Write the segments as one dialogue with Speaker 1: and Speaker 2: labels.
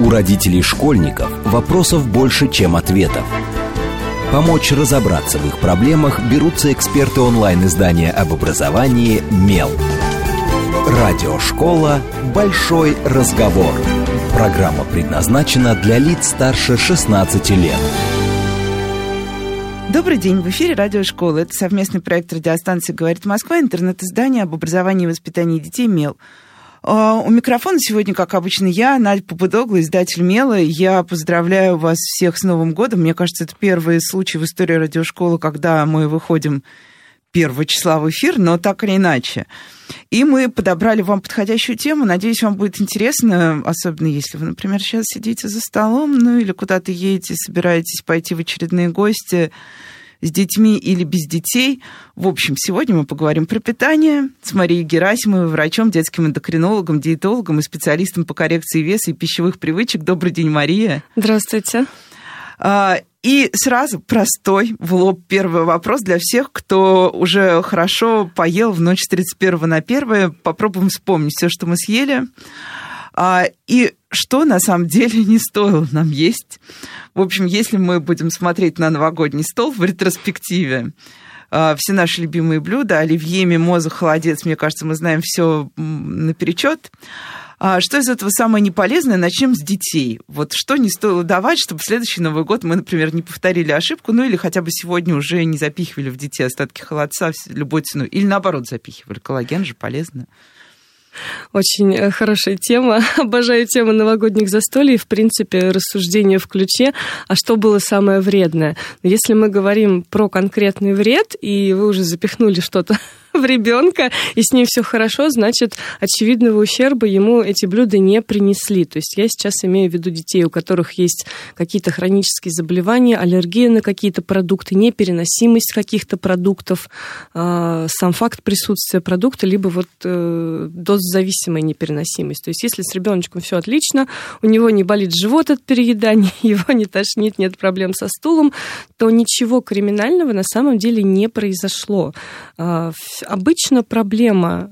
Speaker 1: У родителей школьников вопросов больше, чем ответов. Помочь разобраться в их проблемах берутся эксперты онлайн-издания об образовании «Мел». Радиошкола «Большой разговор». Программа предназначена для лиц старше 16 лет.
Speaker 2: Добрый день, в эфире радиошкола. Это совместный проект радиостанции «Говорит Москва», интернет-издание об образовании и воспитании детей «Мел». А, у микрофона сегодня, как обычно, я, Надя Попудогла, издатель «Мела». Я поздравляю вас всех с Новым годом. Мне кажется, это первый случай в истории радиошколы, когда мы выходим 1 числа в эфир, но так или иначе. И мы подобрали вам подходящую тему. Надеюсь, вам будет интересно, особенно если вы, например, сейчас сидите за столом, ну или куда-то едете, собираетесь пойти в очередные гости с детьми или без детей. В общем, сегодня мы поговорим про питание с Марией Герасимовой, врачом, детским эндокринологом, диетологом и специалистом по коррекции веса и пищевых привычек. Добрый день, Мария.
Speaker 3: Здравствуйте.
Speaker 2: А, и сразу простой, в лоб первый вопрос для всех, кто уже хорошо поел в ночь с 31 на 1. Попробуем вспомнить все, что мы съели. А, и что на самом деле не стоило нам есть. В общем, если мы будем смотреть на новогодний стол в ретроспективе, а, все наши любимые блюда, оливье, мимоза, холодец, мне кажется, мы знаем все наперечет. А что из этого самое неполезное? Начнем с детей. Вот что не стоило давать, чтобы в следующий Новый год мы, например, не повторили ошибку, ну или хотя бы сегодня уже не запихивали в детей остатки холодца любой ценой. Или наоборот запихивали. Коллаген же полезно.
Speaker 3: Очень э, хорошая тема. Обожаю тему новогодних застолий. В принципе, рассуждение в ключе, а что было самое вредное. Если мы говорим про конкретный вред, и вы уже запихнули что-то в ребенка, и с ним все хорошо, значит, очевидного ущерба ему эти блюда не принесли. То есть я сейчас имею в виду детей, у которых есть какие-то хронические заболевания, аллергия на какие-то продукты, непереносимость каких-то продуктов, а, сам факт присутствия продукта, либо вот э, дозозависимая непереносимость. То есть если с ребеночком все отлично, у него не болит живот от переедания, его не тошнит, нет проблем со стулом, то ничего криминального на самом деле не произошло а, обычно проблема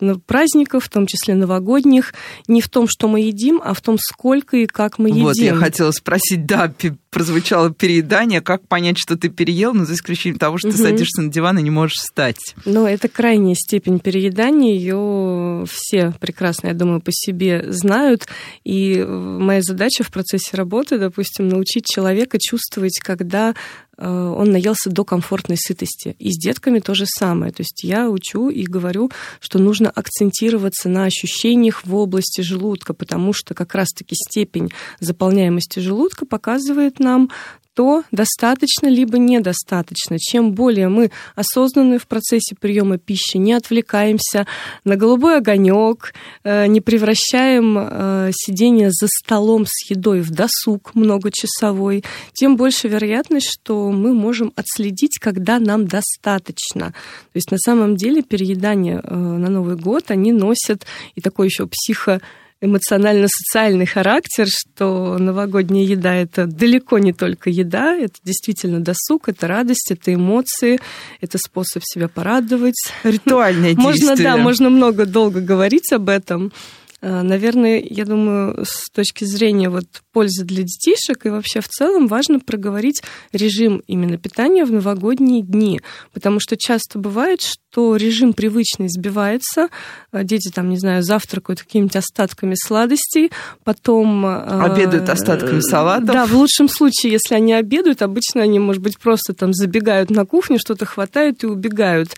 Speaker 3: э, праздников, в том числе новогодних, не в том, что мы едим, а в том, сколько и как мы едим.
Speaker 2: Вот, я хотела спросить, да, прозвучало переедание, как понять, что ты переел, но за исключением того, что угу. ты садишься на диван и не можешь встать.
Speaker 3: Ну, это крайняя степень переедания, ее все прекрасно, я думаю, по себе знают, и моя задача в процессе работы, допустим, научить человека чувствовать, когда Э, он наелся до комфортной сытости. И с детками то же самое. То есть я учу и говорю, что нужно акцентироваться на ощущениях в области желудка, потому что как раз-таки степень заполняемости желудка показывает нам то достаточно либо недостаточно. Чем более мы осознанны в процессе приема пищи, не отвлекаемся на голубой огонек, э, не превращаем э, сидение за столом с едой в досуг многочасовой, тем больше вероятность, что мы можем отследить, когда нам достаточно. То есть на самом деле переедание э, на Новый год, они носят и такой еще психо эмоционально-социальный характер, что новогодняя еда — это далеко не только еда, это действительно досуг, это радость, это эмоции, это способ себя порадовать.
Speaker 2: Ритуальное
Speaker 3: действие. Можно, да, можно много долго говорить об этом. А, наверное, я думаю, с точки зрения вот пользы для детишек и вообще в целом важно проговорить режим именно питания в новогодние дни, потому что часто бывает, что режим привычный сбивается, а, дети там, не знаю, завтракают какими-то остатками сладостей, потом...
Speaker 2: А, обедают остатками салатов.
Speaker 3: Да, в лучшем случае, если они обедают, обычно они, может быть, просто там забегают на кухню, что-то хватают и убегают.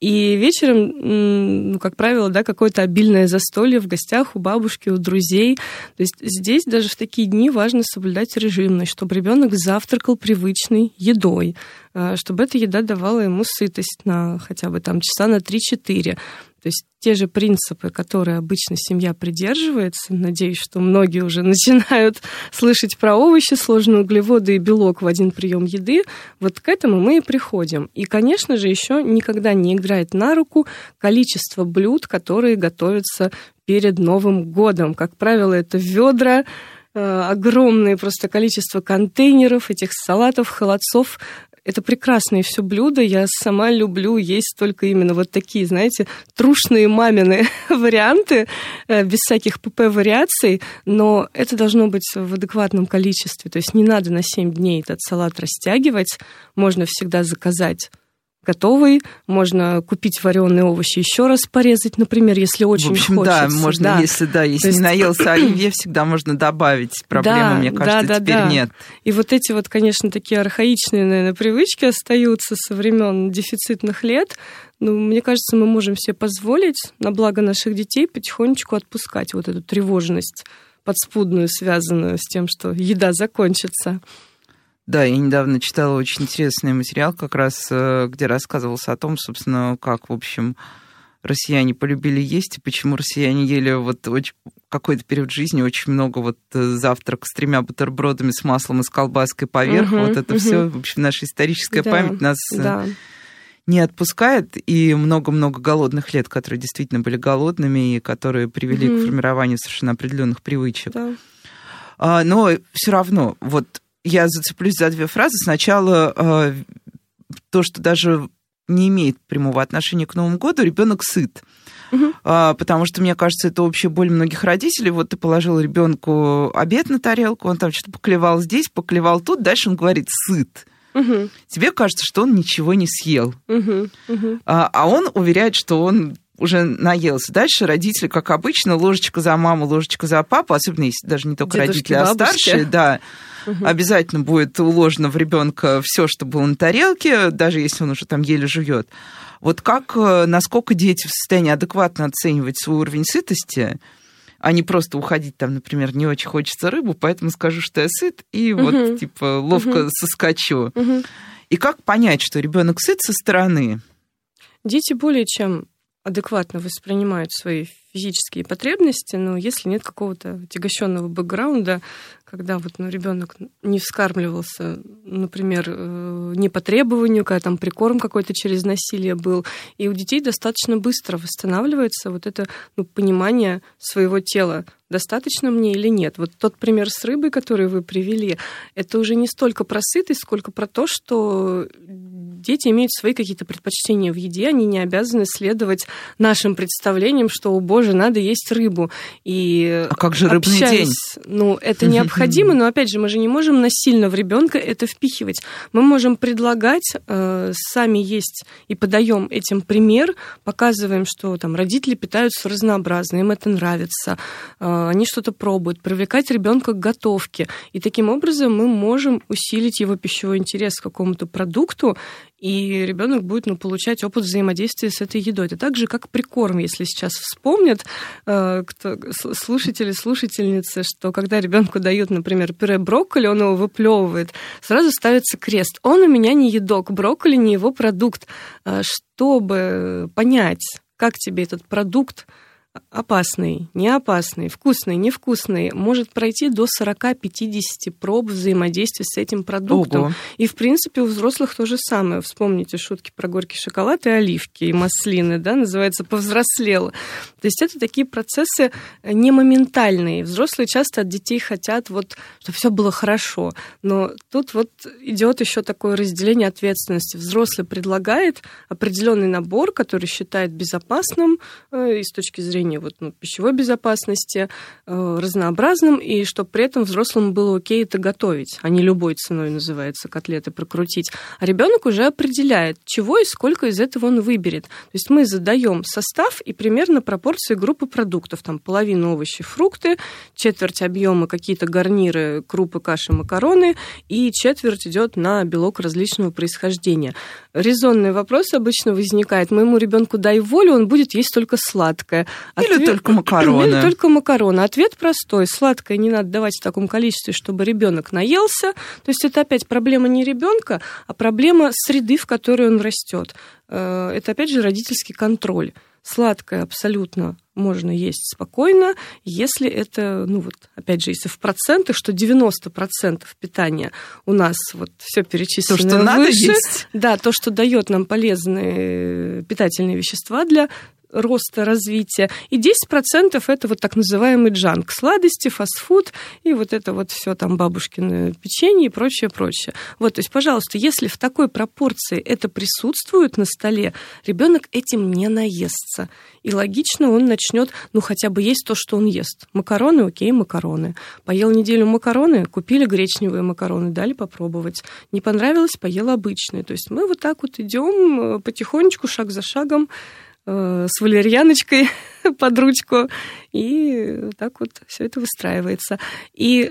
Speaker 3: И вечером, ну, как правило, да, какое-то обильное застолье в гостях у бабушки, у друзей. То есть здесь даже в такие дни дни важно соблюдать режимность, чтобы ребенок завтракал привычной едой, э, чтобы эта еда давала ему сытость на хотя бы там часа на 3-4. То есть те же принципы, которые обычно семья придерживается, надеюсь, что многие уже начинают слышать про овощи, сложные углеводы и белок в один прием еды, вот к этому мы и приходим. И, конечно же, еще никогда не играет на руку количество блюд, которые готовятся перед Новым годом. Как правило, это ведра, огромное просто количество контейнеров, этих салатов, холодцов. это прекрасные все блюда. Я сама люблю есть только именно вот такие, знаете, трушные мамины варианты, э, без всяких ПП-вариаций, но это должно быть в адекватном количестве. То есть не надо на 7 дней этот салат растягивать. Можно всегда заказать готовый, можно купить вареные овощи, еще раз порезать, например, если очень
Speaker 2: В общем,
Speaker 3: хочется.
Speaker 2: да, можно, да. если да, если есть... не наелся оливье, всегда можно добавить. Проблемы, да, мне кажется, да, да, теперь да. нет.
Speaker 3: И вот эти вот, конечно, такие архаичные, наверное, привычки остаются со времен дефицитных лет. Ну, мне кажется, мы можем себе позволить на благо наших детей потихонечку отпускать вот эту тревожность подспудную, связанную с тем, что еда закончится.
Speaker 2: Да, я недавно читала очень интересный материал, как раз э, где рассказывался о том, собственно, как, в общем, россияне полюбили есть, и почему россияне ели вот очень, какой-то период жизни очень много вот э, завтрак с тремя бутербродами с маслом и с колбаской поверху. Угу, вот это угу. все, в общем, наша историческая да, память нас э, да. не отпускает. И много-много голодных лет, которые действительно были голодными и которые привели угу. к формированию совершенно определенных привычек. Да. А, но все равно, вот я зацеплюсь за две фразы. Сначала э, то, что даже не имеет прямого отношения к Новому году, ребенок сыт. Угу. Потому что, мне кажется, это общая боль многих родителей. Вот ты положил ребенку обед на тарелку, он там что-то поклевал здесь, поклевал тут, дальше он говорит сыт. Угу. Тебе кажется, что он ничего не съел. Угу. Угу. А, а он уверяет, что он уже наелся. Дальше родители, как обычно, ложечка за маму, ложечка за папу, особенно если даже не только Дедушки, родители, а старшие, да, угу. обязательно будет уложено в ребенка все, что было на тарелке, даже если он уже там еле жует. Вот как, э, насколько дети в состоянии адекватно оценивать свой уровень сытости, а не просто уходить там, например, не очень хочется рыбу, поэтому скажу, что я сыт, и угу. вот типа ловко угу. соскочу. Угу. И как понять, что ребенок сыт со стороны?
Speaker 3: Дети более чем адекватно воспринимают свои физические потребности, но если нет какого-то отягощенного бэкграунда, когда вот ну, ребенок не вскармливался, например, э, не по требованию, когда там прикорм какой-то через насилие был, и у детей достаточно быстро восстанавливается вот это ну, понимание своего тела, достаточно мне или нет. Вот тот пример с рыбой, который вы привели, это уже не столько про сытость, сколько про то, что дети имеют свои какие-то предпочтения в еде, они не обязаны следовать нашим представлениям, что, о боже, надо есть рыбу. И
Speaker 2: а как же рыбный день?
Speaker 3: Ну, это необходимо, но, опять же, мы же не можем насильно в ребенка это впихивать. Мы можем предлагать, э, сами есть и подаем этим пример, показываем, что там родители питаются разнообразно, им это нравится, э, они что-то пробуют, привлекать ребенка к готовке. И таким образом мы можем усилить его пищевой интерес к какому-то продукту и ребенок будет ну, получать опыт взаимодействия с этой едой. Это так же, как прикорм, если сейчас вспомнят э, кто, слушатели, слушательницы, что когда ребенку дают, например, пюре брокколи, он его выплевывает, сразу ставится крест. Он у меня не едок, брокколи не его продукт. Э, чтобы понять, как тебе этот продукт опасный, не опасный, вкусный, невкусный, может пройти до 40-50 проб взаимодействия с этим продуктом. Ого. И, в принципе, у взрослых то же самое. Вспомните шутки про горький шоколад и оливки, и маслины, да, называется «повзрослело». То есть это такие процессы не моментальные. Взрослые часто от детей хотят, вот, чтобы все было хорошо. Но тут вот идет еще такое разделение ответственности. Взрослый предлагает определенный набор, который считает безопасным э, и с точки зрения зрения вот, ну, пищевой безопасности, э, разнообразным, и чтобы при этом взрослому было окей это готовить, а не любой ценой называется котлеты прокрутить. А ребенок уже определяет, чего и сколько из этого он выберет. То есть мы задаем состав и примерно пропорции группы продуктов. Там половина овощи, фрукты, четверть объема какие-то гарниры, крупы, каши, макароны, и четверть идет на белок различного происхождения. Резонный вопрос обычно возникает. Моему ребенку дай волю, он будет есть только сладкое.
Speaker 2: Ответ... Или только макароны.
Speaker 3: Или только макароны. Ответ простой. Сладкое не надо давать в таком количестве, чтобы ребенок наелся. То есть это опять проблема не ребенка, а проблема среды, в которой он растет. Э, это опять же родительский контроль. Сладкое абсолютно можно есть спокойно, если это, ну вот, опять же, если в процентах, что 90% питания у нас вот все перечислено то, что выше, надо есть. да, то, что дает нам полезные питательные вещества для роста, развития. И 10% это вот так называемый джанк, сладости, фастфуд и вот это вот все там бабушкины печенье и прочее, прочее. Вот, то есть, пожалуйста, если в такой пропорции это присутствует на столе, ребенок этим не наестся. И логично он начнет, ну, хотя бы есть то, что он ест. Макароны, окей, макароны. Поел неделю макароны, купили гречневые макароны, дали попробовать. Не понравилось, поел обычные. То есть мы вот так вот идем э, потихонечку, шаг за шагом, с валерьяночкой под ручку, и так вот все это выстраивается. И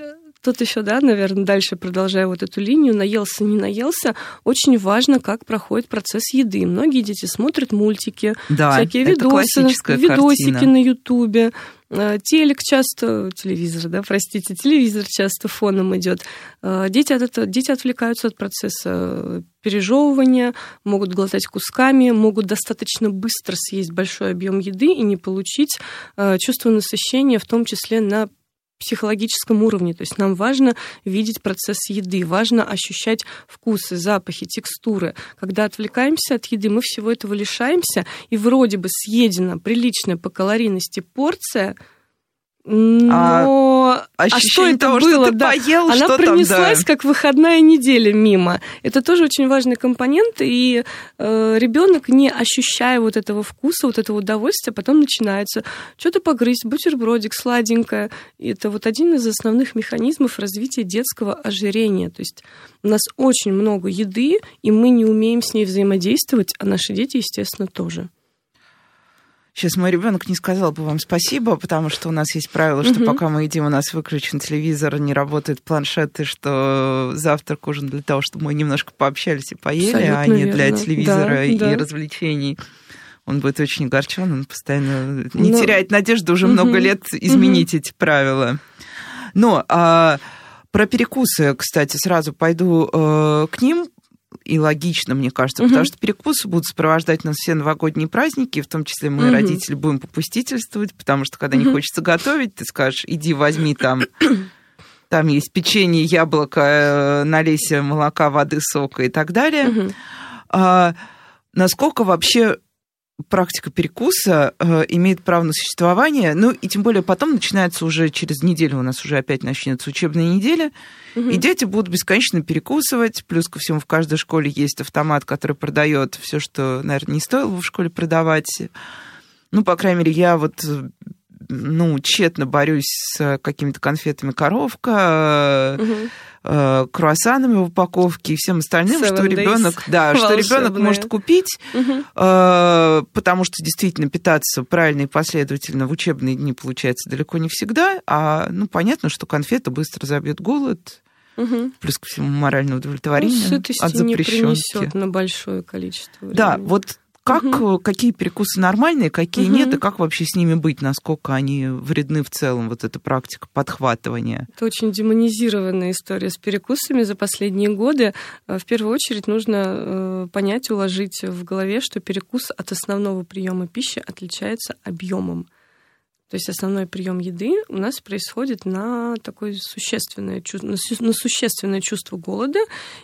Speaker 3: тут еще, да, наверное, дальше продолжая вот эту линию, наелся, не наелся, очень важно, как проходит процесс еды. Многие дети смотрят мультики,
Speaker 2: да,
Speaker 3: всякие видосы, видосики картина. на Ютубе, Э, телек часто, телевизор, да, простите, телевизор часто фоном идет. Э, дети, от этого, дети отвлекаются от процесса пережевывания, могут глотать кусками, могут достаточно быстро съесть большой объем еды и не получить э, чувство насыщения, в том числе на психологическом уровне. То есть нам важно видеть процесс еды, важно ощущать вкусы, запахи, текстуры. Когда отвлекаемся от еды, мы всего этого лишаемся, и вроде бы съедена приличная по калорийности порция – но а, а что это того, было? Что да. поел, Она что пронеслась там, да. как выходная неделя мимо. Это тоже очень важный компонент, и э, ребенок, не ощущая вот этого вкуса, вот этого удовольствия, потом начинается что-то погрызть, бутербродик, сладенькое. И это вот один из основных механизмов развития детского ожирения. То есть у нас очень много еды, и мы не умеем с ней взаимодействовать, а наши дети, естественно, тоже.
Speaker 2: Сейчас мой ребенок не сказал бы вам спасибо, потому что у нас есть правило, что угу. пока мы едим, у нас выключен телевизор, не работает планшет, и что завтрак ужин для того, чтобы мы немножко пообщались и поели, Абсолютно а не верно. для телевизора да, и да. развлечений. Он будет очень огорчен, он постоянно не Но... теряет надежды уже угу. много лет изменить угу. эти правила. Но а, про перекусы, кстати, сразу пойду э, к ним, и логично, мне кажется, угу. потому что перекусы будут сопровождать нас все новогодние праздники, в том числе мы, угу. родители, будем попустительствовать, потому что когда угу. не хочется готовить, ты скажешь, иди возьми там там есть печенье, яблоко, э, налейся молока, воды, сока и так далее. Угу. А, насколько вообще практика перекуса э, имеет право на существование. Ну, и тем более потом начинается уже через неделю, у нас уже опять начнется учебная неделя, угу. и дети будут бесконечно перекусывать. Плюс ко всему в каждой школе есть автомат, который продает все, что, наверное, не стоило в школе продавать. Ну, по крайней мере, я вот ну, тщетно борюсь с какими-то конфетами коровка, угу. круассанами в упаковке и всем остальным, Seven что ребенок, да, что ребенок может купить, угу. потому что действительно питаться правильно и последовательно в учебные дни получается далеко не всегда, а ну понятно, что конфета быстро забьет голод. Угу. Плюс ко всему моральное удовлетворение ну, от запрещенки.
Speaker 3: не на большое количество времени.
Speaker 2: Да, вот как, угу. какие перекусы нормальные, какие угу. нет, и как вообще с ними быть, насколько они вредны в целом, вот эта практика подхватывания?
Speaker 3: Это очень демонизированная история с перекусами за последние годы. Э, в первую очередь нужно э, понять, уложить в голове, что перекус от основного приема пищи отличается объемом. То есть основной прием еды у нас происходит на такое существенное, на существенное чувство голода,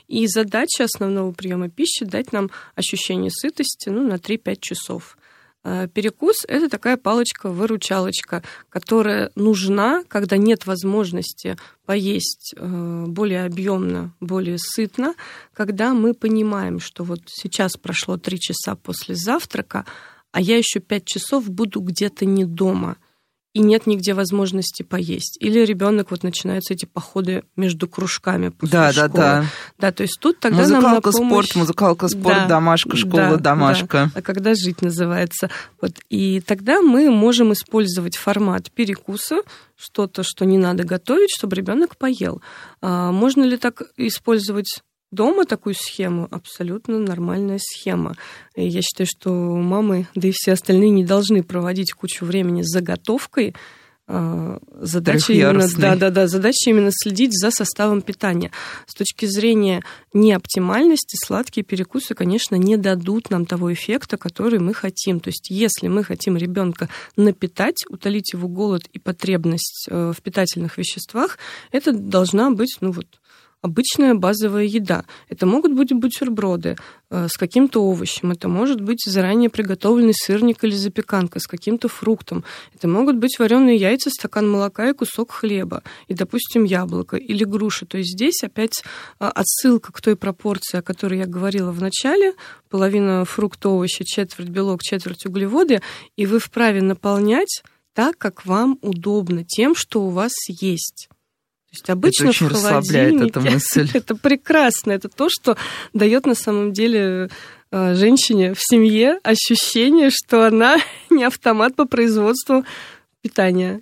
Speaker 3: и задача основного приема пищи дать нам ощущение сытости ну, на 3-5 часов. А перекус – это такая палочка-выручалочка, которая нужна, когда нет возможности поесть э, более объемно, более сытно, когда мы понимаем, что вот сейчас прошло три часа после завтрака, а я еще пять часов буду где-то не дома – и нет нигде возможности поесть. Или ребенок вот начинаются эти походы между кружками после
Speaker 2: да,
Speaker 3: школы.
Speaker 2: Да, да,
Speaker 3: да. то есть тут тогда
Speaker 2: музыкалка,
Speaker 3: нам на помощь...
Speaker 2: спорт, музыкалка, спорт, да, домашка, школа, да, домашка.
Speaker 3: Да. А когда жить называется. Вот. И тогда мы можем использовать формат перекуса, что-то, что не надо готовить, чтобы ребенок поел. А можно ли так использовать дома такую схему абсолютно нормальная схема. И я считаю, что мамы, да и все остальные не должны проводить кучу времени с заготовкой. А, задача именно, да, да, да, задача именно следить за составом питания. С точки зрения неоптимальности, сладкие перекусы, конечно, не дадут нам того эффекта, который мы хотим. То есть, если мы хотим ребенка напитать, утолить его голод и потребность э, в питательных веществах, это должна быть, ну вот, обычная базовая еда. Это могут быть бутерброды э, с каким-то овощем, это может быть заранее приготовленный сырник или запеканка с каким-то фруктом, это могут быть вареные яйца, стакан молока и кусок хлеба, и, допустим, яблоко или груша. То есть здесь опять э, отсылка к той пропорции, о которой я говорила в начале, половина фрукта, овощи, четверть белок, четверть углеводы, и вы вправе наполнять так, как вам удобно, тем, что у вас есть. То есть обычно
Speaker 2: это очень
Speaker 3: в расслабляет
Speaker 2: эта мысль.
Speaker 3: это прекрасно. Это то, что дает на самом деле э, женщине в семье ощущение, что она не автомат по производству питания.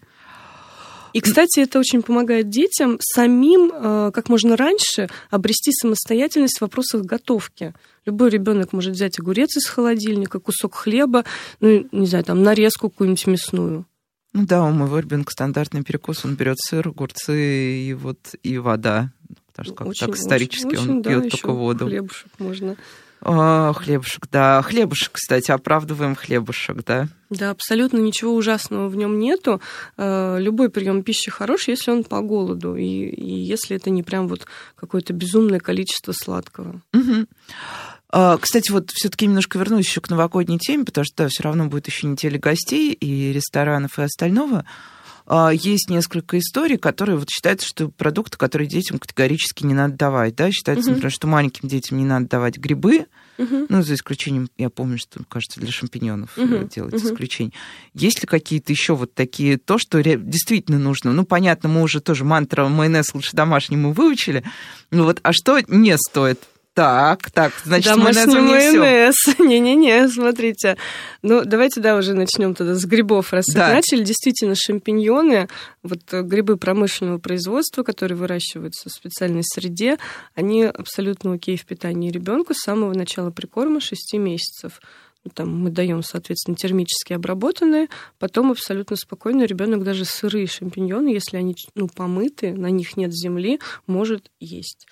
Speaker 3: И, кстати, это очень помогает детям самим э, как можно раньше обрести самостоятельность в вопросах готовки. Любой ребенок может взять огурец из холодильника, кусок хлеба, ну, не знаю, там, нарезку какую-нибудь мясную.
Speaker 2: Ну да, у моего ребенка стандартный перекус, он берет сыр, огурцы и вот и вода. Потому что как очень, так исторически очень, он
Speaker 3: очень,
Speaker 2: пьет да, только воду.
Speaker 3: Хлебушек можно.
Speaker 2: О, хлебушек, да. Хлебушек, кстати, оправдываем хлебушек, да.
Speaker 3: Да, абсолютно ничего ужасного в нем нету. Э, любой прием пищи хорош, если он по голоду, и, и если это не прям вот какое-то безумное количество сладкого.
Speaker 2: Угу. А, кстати, вот все-таки немножко вернусь еще к новогодней теме, потому что да, все равно будет еще неделя гостей и ресторанов и остального. А, есть несколько историй, которые вот считаются, что продукты, которые детям категорически не надо давать. Да? Считается, угу. например, что маленьким детям не надо давать грибы, угу. ну, за исключением, я помню, что, кажется, для шампиньонов угу. делать угу. исключение. Есть ли какие-то еще вот такие, то, что действительно нужно? Ну, понятно, мы уже тоже мантра майонез лучше домашний мы выучили, ну вот, а что не стоит так, так, значит,
Speaker 3: Домашний
Speaker 2: майонез
Speaker 3: майонез. Не-не-не, смотрите. Ну, давайте, да, уже начнем тогда с грибов, раз да. начали. Действительно, шампиньоны, вот э, грибы промышленного производства, которые выращиваются в специальной среде, они абсолютно окей в питании ребенка с самого начала прикорма 6 месяцев там мы даем, соответственно, термически обработанные, потом абсолютно спокойно ребенок даже сырые шампиньоны, если они ну, помыты, на них нет земли, может есть.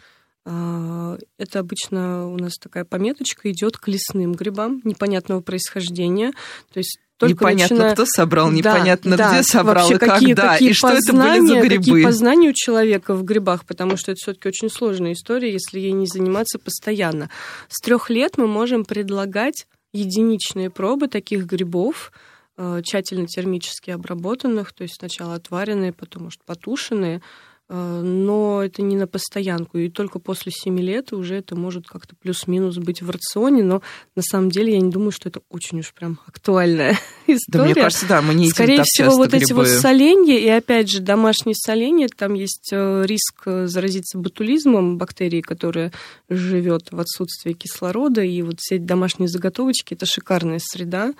Speaker 3: А, это обычно у нас такая пометочка идет к лесным грибам непонятного происхождения. То есть только
Speaker 2: непонятно,
Speaker 3: начиная...
Speaker 2: кто собрал, непонятно, да, где собрал
Speaker 3: и
Speaker 2: какие, когда, какие и что
Speaker 3: это
Speaker 2: были за грибы.
Speaker 3: Какие познания у человека в грибах, потому что это все-таки очень сложная история, если ей не заниматься постоянно. С трех лет мы можем предлагать единичные пробы таких грибов, э, тщательно термически обработанных, то есть сначала отваренные, потом, может, потушенные, но это не на постоянку, и только после 7 лет уже это может как-то плюс-минус быть в рационе, но на самом деле я не думаю, что это очень уж прям актуальная история. Да,
Speaker 2: мне кажется, да, мы не
Speaker 3: Скорее всего, вот
Speaker 2: грибы.
Speaker 3: эти вот соленья, и опять же, домашние соленья, там есть э, риск заразиться ботулизмом, бактерии, которая живет в отсутствии кислорода, и вот все эти домашние заготовочки, это шикарная среда.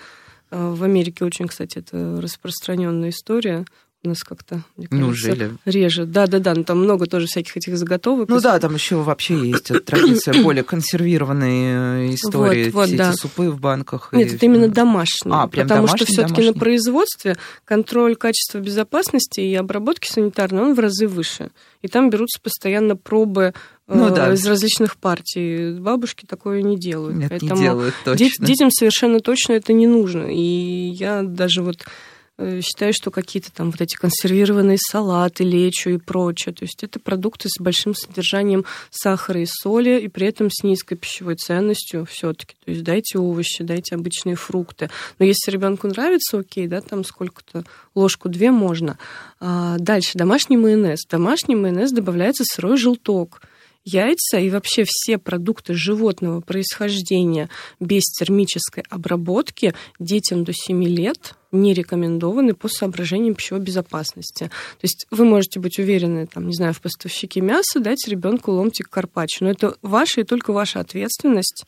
Speaker 3: Э, в Америке очень, кстати, это распространенная история у нас как-то, мне кажется,
Speaker 2: Неужели?
Speaker 3: реже. Да, да, да, но там много тоже всяких этих заготовок.
Speaker 2: Ну да, там еще вообще есть традиция более консервированные истории, вот, вот, да. эти супы в банках.
Speaker 3: Нет, и... это именно домашние.
Speaker 2: А, прям
Speaker 3: потому
Speaker 2: домашний,
Speaker 3: что все-таки на производстве контроль качества безопасности и обработки санитарной, он в разы выше. И там берутся постоянно пробы ну, э, да. из различных партий. Бабушки такое не делают.
Speaker 2: Нет,
Speaker 3: Поэтому
Speaker 2: не делают, точно.
Speaker 3: Детям совершенно точно это не нужно. И я даже вот Э, считаю, что какие-то там вот эти консервированные салаты, лечо и прочее. То есть это продукты с большим содержанием сахара и соли, и при этом с низкой пищевой ценностью все-таки. То есть дайте овощи, дайте обычные фрукты. Но если ребенку нравится, окей, да, там сколько-то, ложку-две можно. А дальше, домашний майонез. домашний майонез добавляется сырой желток яйца и вообще все продукты животного происхождения без термической обработки детям до 7 лет не рекомендованы по соображениям пищевой безопасности. То есть вы можете быть уверены, там, не знаю, в поставщике мяса дать ребенку ломтик карпаччо, но это ваша и только ваша ответственность.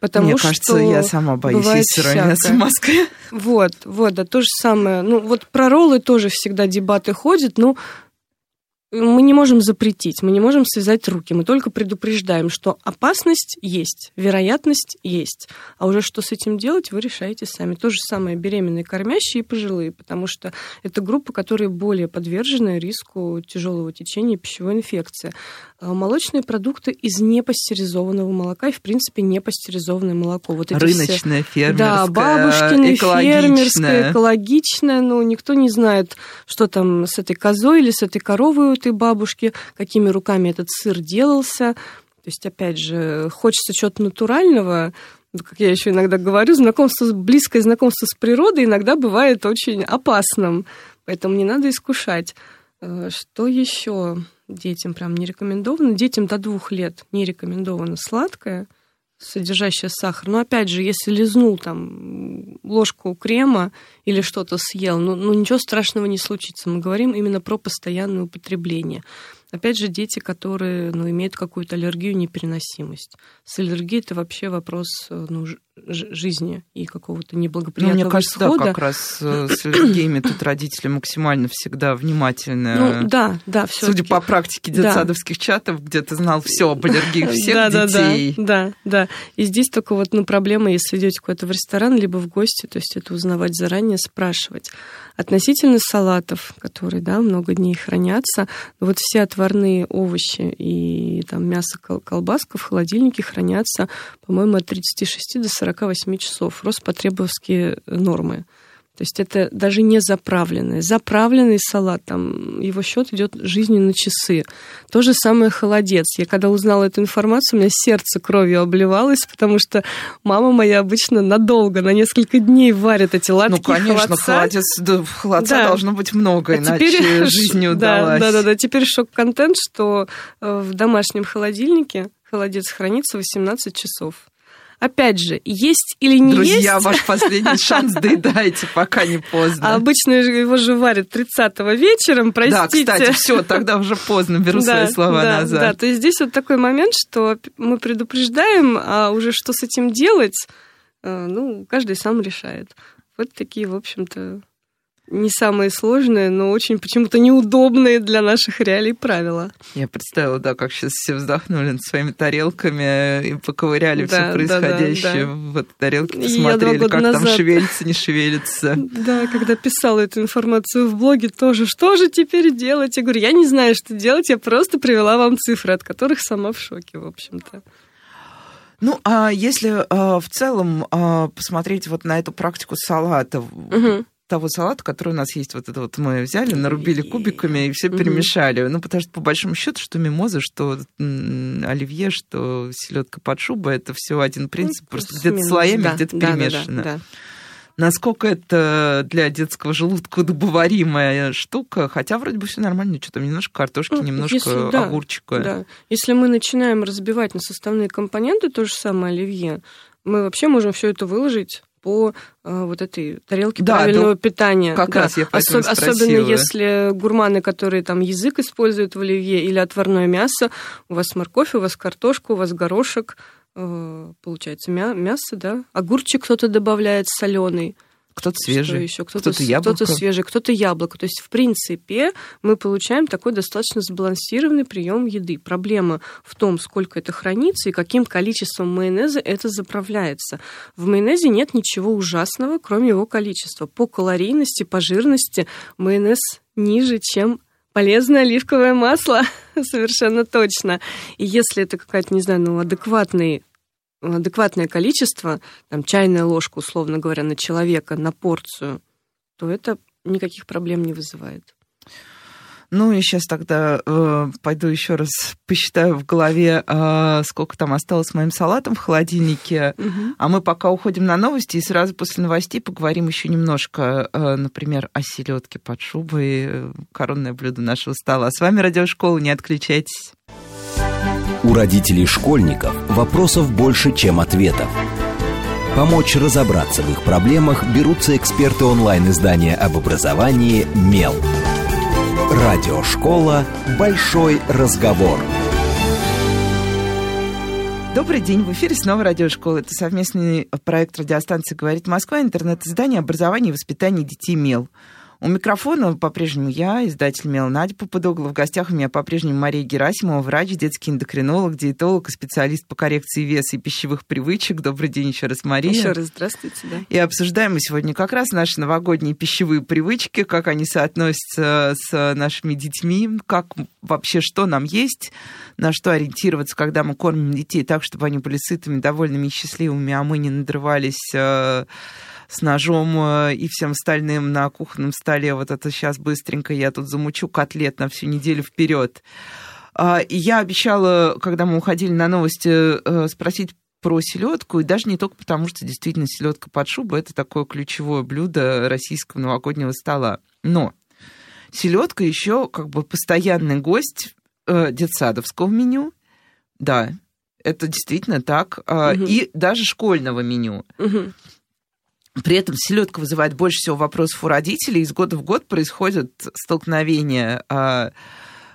Speaker 3: Потому
Speaker 2: Мне
Speaker 3: что
Speaker 2: кажется, я сама боюсь есть сырое мясо в Москве.
Speaker 3: Вот, вот, да, то же самое. Ну, вот про роллы тоже всегда дебаты ходят, но мы не можем запретить, мы не можем связать руки, мы только предупреждаем, что опасность есть, вероятность есть. А уже что с этим делать, вы решаете сами. То же самое беременные, кормящие и пожилые, потому что это группы, которые более подвержены риску тяжелого течения пищевой инфекции. А молочные продукты из непастеризованного молока и, в принципе, непастеризованное молоко.
Speaker 2: Вот эти Рыночное, все... фермерское,
Speaker 3: Да, бабушкиное, фермерское, экологичное. Ну, никто не знает, что там с этой козой или с этой коровой этой бабушки, какими руками этот сыр делался. То есть, опять же, хочется чего-то натурального, как я еще иногда говорю, знакомство, близкое знакомство с природой иногда бывает очень опасным, поэтому не надо искушать. Э, что еще детям прям не рекомендовано? Детям до двух лет не рекомендовано сладкое, содержащее сахар. Но опять же, если лизнул там ложку крема или что-то съел, ну, ну ничего страшного не случится. Мы говорим именно про постоянное употребление. Опять же, дети, которые ну, имеют какую-то аллергию, непереносимость. С аллергией это вообще вопрос э, ну, жизни и какого-то неблагоприятного ну,
Speaker 2: мне кажется,
Speaker 3: исхода.
Speaker 2: да, как раз э, с аллергиями тут родители максимально всегда внимательны.
Speaker 3: Ну, да, да, все
Speaker 2: Судя по практике детсадовских да. чатов, где ты знал все об аллергиях всех да, детей.
Speaker 3: Да, да, да. И здесь только вот ну, проблема, если идете куда-то в ресторан, либо в гости, то есть это узнавать заранее, спрашивать. Относительно салатов, которые, да, много дней хранятся, вот все отварные овощи и там мясо, колбаска в холодильнике хранятся, по-моему, от 36 до 48 часов. Роспотребовские нормы. То есть это даже не заправленный. Заправленный салат, там его счет идет жизни на часы. То же самое холодец. Я когда узнала эту информацию, у меня сердце кровью обливалось, потому что мама моя обычно надолго, на несколько дней варит эти латки
Speaker 2: Ну, конечно,
Speaker 3: холодца.
Speaker 2: холодец, да, холодца да. должно быть много, а иначе теперь, жизнь не удалась.
Speaker 3: Да, да, да, да. Теперь шок-контент, что э, в домашнем холодильнике холодец хранится 18 часов опять же, есть или не
Speaker 2: Друзья,
Speaker 3: есть...
Speaker 2: Друзья, ваш последний шанс доедайте, пока не поздно.
Speaker 3: А обычно его же варят 30-го вечером, простите.
Speaker 2: Да, кстати, все, тогда уже поздно, беру свои слова назад.
Speaker 3: Да, то есть здесь вот такой момент, что мы предупреждаем, а уже что с этим делать, э, ну, каждый сам решает. Вот такие, в общем-то, не самые сложные, но очень почему-то неудобные для наших реалий правила.
Speaker 2: Я представила, да, как сейчас все вздохнули над своими тарелками и поковыряли да, все происходящее да, да, да. в этой тарелке, посмотрели, как назад... там шевелится, не шевелится.
Speaker 3: Да, когда писала эту информацию в блоге, тоже, что же теперь делать? Я говорю, я не знаю, что делать, я просто привела вам цифры, от которых сама в шоке, в общем-то.
Speaker 2: Ну, а если а, в целом а, посмотреть вот на эту практику салата, угу того салата, который у нас есть, вот это вот мы взяли, нарубили кубиками и все перемешали. Ну, потому что, по большому счету, что мимоза, что оливье, что селедка под шубой, это все один принцип, ну, просто где-то слоями, да, где-то да, перемешано. Да, да, да. Насколько это для детского желудка удобоваримая штука, хотя вроде бы все нормально, что там немножко картошки, ну, немножко если, да, огурчика.
Speaker 3: Да. Если мы начинаем разбивать на составные компоненты то же самое оливье, мы вообще можем все это выложить по э, вот этой тарелке да, правильного да, питания.
Speaker 2: Как
Speaker 3: да.
Speaker 2: раз я Особ-
Speaker 3: Особенно если гурманы, которые там язык используют в оливье или отварное мясо, у вас морковь, у вас картошка, у вас горошек, э, получается мясо, да, огурчик кто-то добавляет соленый.
Speaker 2: Кто-то свежий,
Speaker 3: еще? Кто-то, кто-то, яблоко. кто-то свежий, кто-то яблоко. То есть, в принципе, мы получаем такой достаточно сбалансированный прием еды. Проблема в том, сколько это хранится и каким количеством майонеза это заправляется. В майонезе нет ничего ужасного, кроме его количества. По калорийности, по жирности майонез ниже, чем полезное оливковое масло, совершенно точно. И если это какая-то, не знаю, ну, адекватный адекватное количество, там, чайная ложка, условно говоря, на человека, на порцию, то это никаких проблем не вызывает.
Speaker 2: Ну и сейчас тогда э, пойду еще раз посчитаю в голове, э, сколько там осталось моим салатом в холодильнике. Угу. А мы пока уходим на новости и сразу после новостей поговорим еще немножко, э, например, о селедке под шубой, э, коронное блюдо нашего стола. С вами Радиошкола, не отключайтесь.
Speaker 1: У родителей школьников вопросов больше, чем ответов. Помочь разобраться в их проблемах берутся эксперты онлайн-издания об образовании «Мел». Радиошкола «Большой разговор».
Speaker 2: Добрый день, в эфире снова радиошкола. Это совместный проект радиостанции «Говорит Москва», интернет-издание образования и воспитания детей «Мел». У микрофона по-прежнему я, издатель Мел Надя Попудогла. В гостях у меня по-прежнему Мария Герасимова, врач, детский эндокринолог, диетолог и специалист по коррекции веса и пищевых привычек. Добрый день еще раз, Мария.
Speaker 3: Еще раз здравствуйте, да.
Speaker 2: И обсуждаем мы сегодня как раз наши новогодние пищевые привычки, как они соотносятся с нашими детьми, как вообще что нам есть, на что ориентироваться, когда мы кормим детей так, чтобы они были сытыми, довольными и счастливыми, а мы не надрывались э, с ножом э, и всем остальным на кухонном столе. Вот это сейчас быстренько я тут замучу котлет на всю неделю вперед. А, я обещала, когда мы уходили на новости, э, спросить про селедку, и даже не только потому, что действительно селедка под шубу это такое ключевое блюдо российского новогоднего стола. Но селедка еще как бы постоянный гость э, детсадовского меню. Да, это действительно так. Угу. И даже школьного меню. Угу. При этом селедка вызывает больше всего вопросов у родителей. Из года в год происходят столкновения а,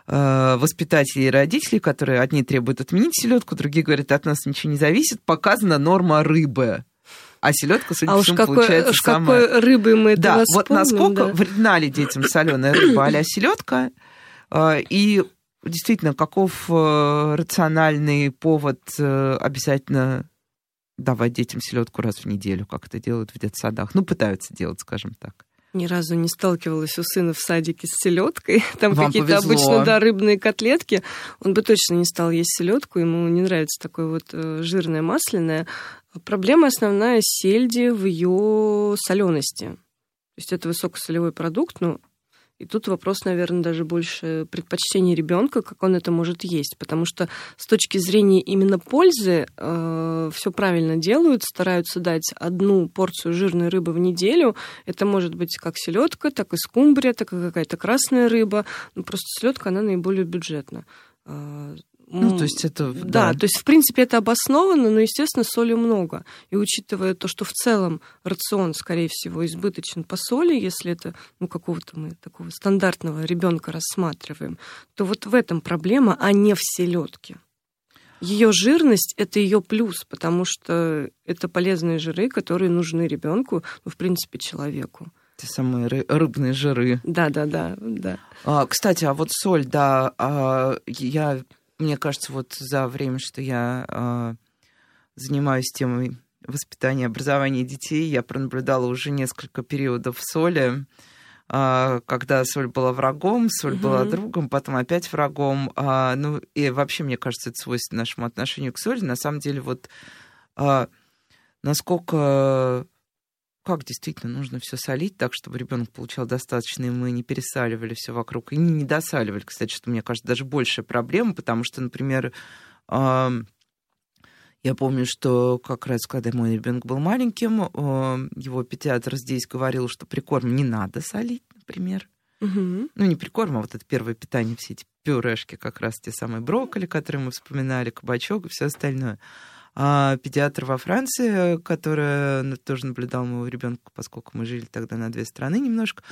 Speaker 2: а, воспитателей и родителей, которые одни требуют отменить селедку, другие говорят, от нас ничего не зависит. Показана норма рыбы. А селедка, судя по всему, какой, получается уж самая...
Speaker 3: какой рыбы мы
Speaker 2: Да,
Speaker 3: вот
Speaker 2: насколько да? вредна ли детям соленая рыба а селедка, и действительно, каков э, рациональный повод э, обязательно давать детям селедку раз в неделю, как это делают в детсадах? Ну, пытаются делать, скажем так.
Speaker 3: Ни разу не сталкивалась у сына в садике с селедкой. Там какие-то обычно да, рыбные котлетки. Он бы точно не стал есть селедку, ему не нравится такое вот э, жирное масляное. Проблема основная сельди в ее солености. То есть это высокосолевой продукт, но и тут вопрос, наверное, даже больше предпочтения ребенка, как он это может есть. Потому что с точки зрения именно пользы э, все правильно делают, стараются дать одну порцию жирной рыбы в неделю. Это может быть как селедка, так и скумбрия, так и какая-то красная рыба. Ну, просто селедка, она наиболее бюджетна.
Speaker 2: Ну, то есть это...
Speaker 3: Да, да, то есть, в принципе, это обосновано, но, естественно, соли много. И учитывая то, что в целом рацион, скорее всего, избыточен по соли, если это, ну, какого-то мы такого стандартного ребенка рассматриваем, то вот в этом проблема, а не в селедке. Ее жирность это ее плюс, потому что это полезные жиры, которые нужны ребенку, ну, в принципе, человеку.
Speaker 2: Те самые рыбные жиры.
Speaker 3: Да, да, да, да.
Speaker 2: А, кстати, а вот соль, да, а, я мне кажется, вот за время, что я э, занимаюсь темой воспитания, образования детей, я пронаблюдала уже несколько периодов соли, э, когда соль была врагом, соль угу. была другом, потом опять врагом. Э, ну и вообще, мне кажется, это свойственно нашему отношению к соли. На самом деле, вот э, насколько как действительно нужно все солить так, чтобы ребенок получал достаточно, и мы не пересаливали все вокруг, и не недосаливали, кстати, что, мне кажется, даже большая проблема, потому что, например, я помню, что как раз, когда мой ребенок был маленьким, его педиатр здесь говорил, что при корме не надо солить, например. Угу. Ну, не прикорм, а вот это первое питание, все эти пюрешки, как раз те самые брокколи, которые мы вспоминали, кабачок и все остальное. А педиатр во Франции, которая ну, тоже наблюдала моего ребенка, поскольку мы жили тогда на две страны немножко,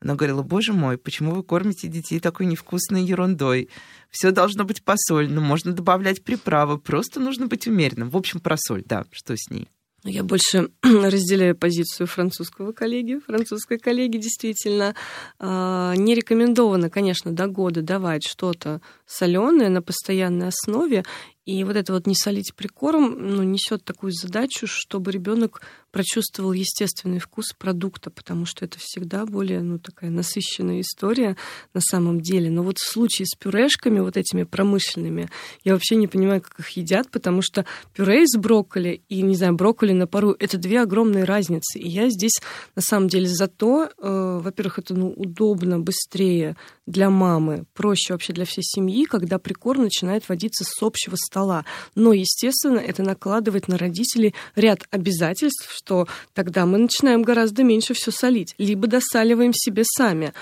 Speaker 2: она говорила, боже мой, почему вы кормите детей такой невкусной ерундой? Все должно быть посольно, можно добавлять приправы, просто нужно быть умеренным. В общем, про соль, да, что с ней?
Speaker 3: Я больше разделяю позицию французского коллеги. Французской коллеги действительно а, не рекомендовано, конечно, до года давать что-то соленое на постоянной основе. И вот это вот не солить прикорм ну, несет такую задачу, чтобы ребенок прочувствовал естественный вкус продукта, потому что это всегда более ну, такая насыщенная история на самом деле. Но вот в случае с пюрешками, вот этими промышленными, я вообще не понимаю, как их едят, потому что пюре из брокколи и, не знаю, брокколи на пару — это две огромные разницы. И я здесь, на самом деле, зато, э, во-первых, это ну, удобно, быстрее для мамы, проще вообще для всей семьи, когда прикорм начинает водиться с общего стола. Но, естественно, это накладывает на родителей ряд обязательств, что тогда мы начинаем гораздо меньше все солить, либо досаливаем себе сами.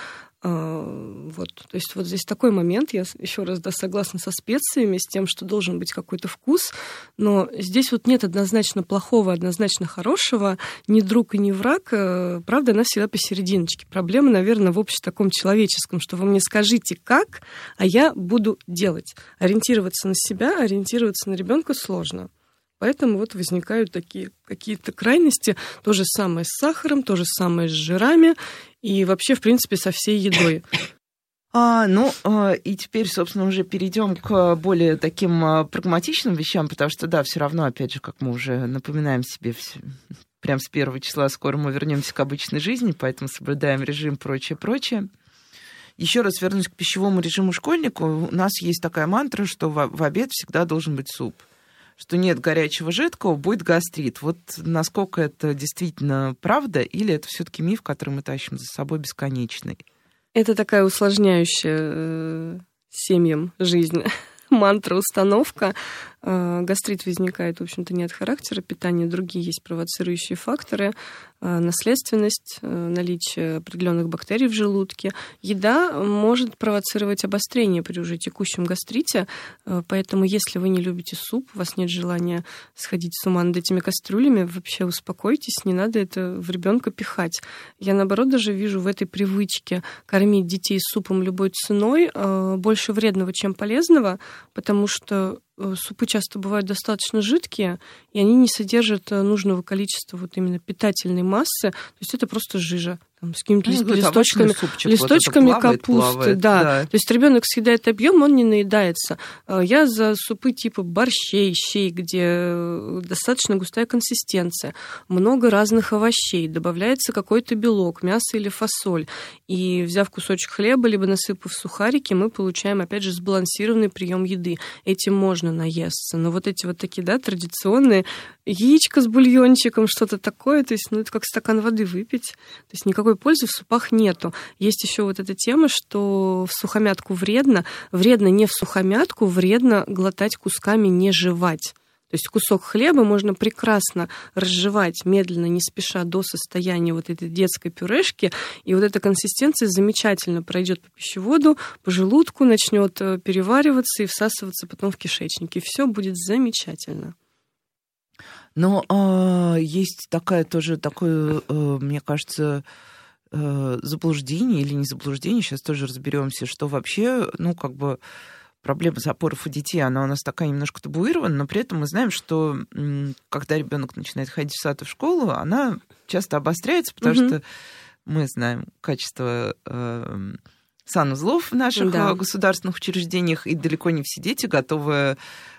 Speaker 3: А, вот, то есть вот здесь такой момент, я еще раз да, согласна со специями, с тем, что должен быть какой-то вкус, но здесь вот нет однозначно плохого, однозначно хорошего, ни друг и ни враг, э, правда, она всегда посерединочке. Проблема, наверное, в обществе таком человеческом, что вы мне скажите как, а я буду делать. Ориентироваться на себя, ориентироваться на ребенка сложно. Поэтому вот возникают такие какие-то крайности. То же самое с сахаром, то же самое с жирами и вообще, в принципе, со всей едой.
Speaker 2: А, ну, а, и теперь, собственно, уже перейдем к более таким а, прагматичным вещам, потому что, да, все равно, опять же, как мы уже напоминаем себе, прям с первого числа скоро мы вернемся к обычной жизни, поэтому соблюдаем режим, прочее, прочее. Еще раз вернусь к пищевому режиму школьника. У нас есть такая мантра, что в обед всегда должен быть суп что нет горячего жидкого, будет гастрит. Вот насколько это действительно правда, или это все-таки миф, который мы тащим за собой бесконечный?
Speaker 3: Это такая усложняющая э, семьям жизнь мантра-установка. Э, гастрит возникает, в общем-то, не от характера питания, другие есть провоцирующие факторы. Э, наследственность, э, наличие определенных бактерий в желудке. Еда может провоцировать обострение при уже текущем гастрите, поэтому если вы не любите суп, у вас нет желания сходить с ума над этими кастрюлями, вообще успокойтесь, не надо это в ребенка пихать. Я, наоборот, даже вижу в этой привычке кормить детей супом любой ценой больше вредного, чем полезного, потому что супы часто бывают достаточно жидкие, и они не содержат э, нужного количества вот именно питательной массы. То есть это просто жижа там, с какими-то ну, листочками, листочками вот плавает, капусты. Плавает, да. да. То есть ребенок съедает объем, он не наедается. Э, я за супы типа борщей, щей, где достаточно густая консистенция, много разных овощей, добавляется какой-то белок, мясо или фасоль. И взяв кусочек хлеба, либо насыпав сухарики, мы получаем, опять же, сбалансированный прием еды. Этим можно наесться. Но вот эти вот такие, да, традиционные яичко с бульончиком, что-то такое, то есть, ну, это как стакан воды выпить. То есть никакой пользы в супах нету. Есть еще вот эта тема, что в сухомятку вредно. Вредно не в сухомятку, вредно глотать кусками, не жевать. То есть кусок хлеба можно прекрасно разжевать медленно, не спеша до состояния вот этой детской пюрешки, и вот эта консистенция замечательно пройдет по пищеводу, по желудку, начнет э, перевариваться и всасываться потом в кишечнике. Все будет замечательно.
Speaker 2: Но а, есть такая тоже такое, а, мне кажется, заблуждение или не заблуждение. Сейчас тоже разберемся, что вообще, ну как бы проблема запоров у детей, она у нас такая немножко табуирована, но при этом мы знаем, что когда ребенок начинает ходить в сад и в школу, она часто обостряется, потому угу. что мы знаем качество э, санузлов в наших да. государственных учреждениях, и далеко не все дети готовы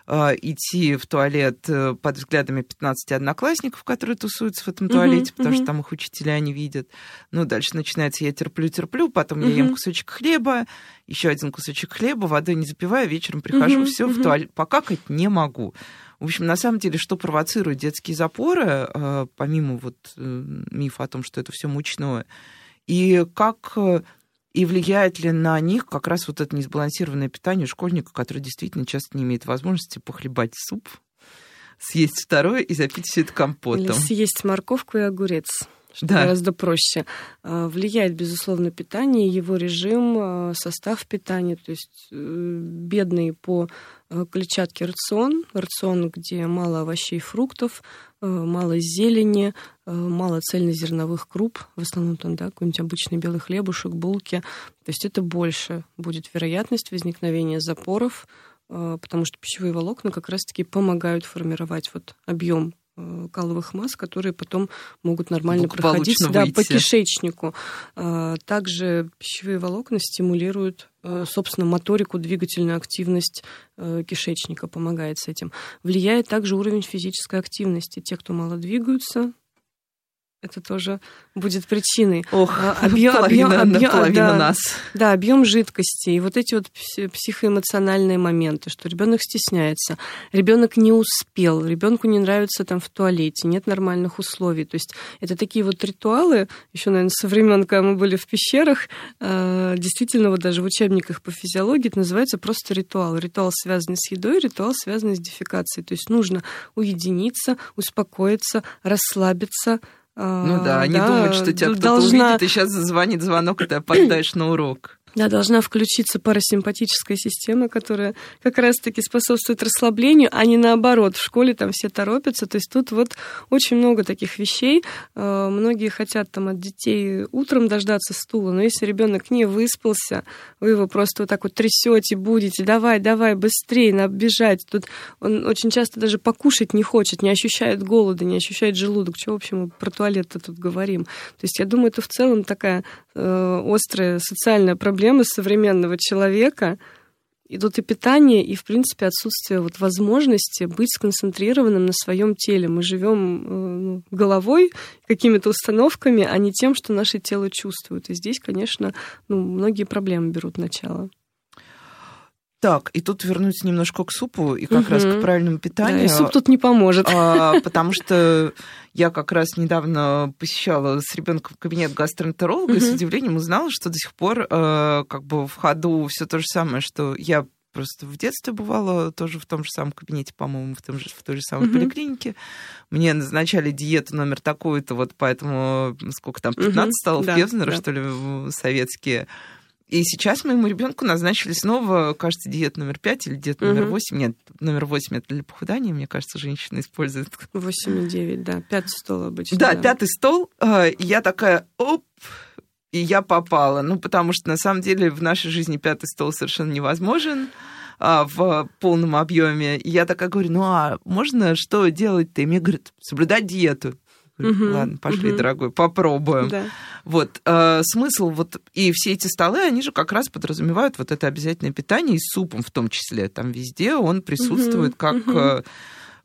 Speaker 2: э, идти в туалет э, под взглядами 15 одноклассников, которые тусуются в этом туалете, uh-huh, потому uh-huh. что там их учителя не видят. Ну, дальше начинается я терплю-терплю, потом uh-huh. я ем кусочек хлеба, еще один кусочек хлеба, водой не запиваю, вечером прихожу, uh-huh, все, uh-huh. в туалет покакать не могу. В общем, на самом деле, что провоцирует детские запоры, э, помимо вот мифа о том, что это все мучное, и как и влияет ли на них как раз вот это несбалансированное питание школьника, который действительно часто не имеет возможности похлебать суп, съесть второе и запить все это компотом. Или
Speaker 3: съесть морковку и огурец что да. гораздо проще. А, влияет, безусловно, питание, его режим, а, состав питания, то есть э, бедный по э, клетчатке рацион, рацион, где мало овощей и фруктов, э, мало зелени, мало цельнозерновых круп, в основном там, да, какой-нибудь обычный белый хлебушек, булки. То есть это больше будет вероятность возникновения запоров, потому что пищевые волокна как раз-таки помогают формировать вот объем Э, каловых масс, которые потом могут нормально проходить да, по кишечнику. А, также пищевые волокна стимулируют, э, собственно, моторику, двигательную активность э, кишечника, помогает с этим. Влияет также уровень физической активности. Те, кто мало двигаются, это тоже будет причиной.
Speaker 2: Ох, объем, половина, объем, объем,
Speaker 3: да,
Speaker 2: нас.
Speaker 3: Да, объем жидкости и вот эти вот психоэмоциональные моменты, что ребенок стесняется, ребенок не успел, ребенку не нравится там в туалете, нет нормальных условий. То есть это такие вот ритуалы, еще, наверное, со времен, когда мы были в пещерах, э, действительно, вот даже в учебниках по физиологии это называется просто ритуал. Ритуал, связанный с едой, ритуал, связанный с дефекацией. То есть нужно уединиться, успокоиться, расслабиться,
Speaker 2: ну да, они да, думают, что тебя кто-то должна... увидит, и сейчас зазвонит звонок, и ты опоздаешь на урок.
Speaker 3: Да, должна включиться парасимпатическая система, которая как раз-таки способствует расслаблению, а не наоборот. В школе там все торопятся. То есть тут вот очень много таких вещей. Э, многие хотят там от детей утром дождаться стула, но если ребенок не выспался, вы его просто вот так вот трясете, будете, давай, давай, быстрее, надо бежать. Тут он очень часто даже покушать не хочет, не ощущает голода, не ощущает желудок. Чего, в общем, про туалет-то тут говорим? То есть я думаю, это в целом такая э, острая социальная проблема современного человека. идут и питание, и, в принципе, отсутствие вот возможности быть сконцентрированным на своем теле. Мы живем э, ну, головой, какими-то установками, а не тем, что наше тело чувствует. И здесь, конечно, ну, многие проблемы берут начало.
Speaker 2: Так, и тут вернуться немножко к супу и как угу. раз к правильному питанию. Да,
Speaker 3: и суп тут не поможет.
Speaker 2: А, потому что я как раз недавно посещала с ребенком кабинет гастроэнтеролога угу. и с удивлением узнала, что до сих пор э, как бы в ходу все то же самое, что я просто в детстве бывала тоже в том же самом кабинете, по-моему, в, том же, в той же самой uh-huh. поликлинике. Мне назначали диету номер такую-то, вот поэтому сколько там, 15 uh-huh. стало да, Певзнера, да. что ли, советские. И сейчас моему ребенку назначили снова, кажется, диет номер 5 или диет номер угу. 8. Нет, номер 8 это для похудания, мне кажется, женщины используют.
Speaker 3: 8 и 9, да. Пятый стол обычно.
Speaker 2: Да, да. пятый стол. И я такая, оп, и я попала. Ну, потому что на самом деле в нашей жизни пятый стол совершенно невозможен а, в полном объеме. И я такая говорю, ну а можно что делать-то? И мне говорят, соблюдать диету. Угу, Ладно, пошли, угу. дорогой, попробуем. Да. Вот э, смысл вот и все эти столы, они же как раз подразумевают вот это обязательное питание и с супом в том числе. Там везде он присутствует угу, как угу. Э,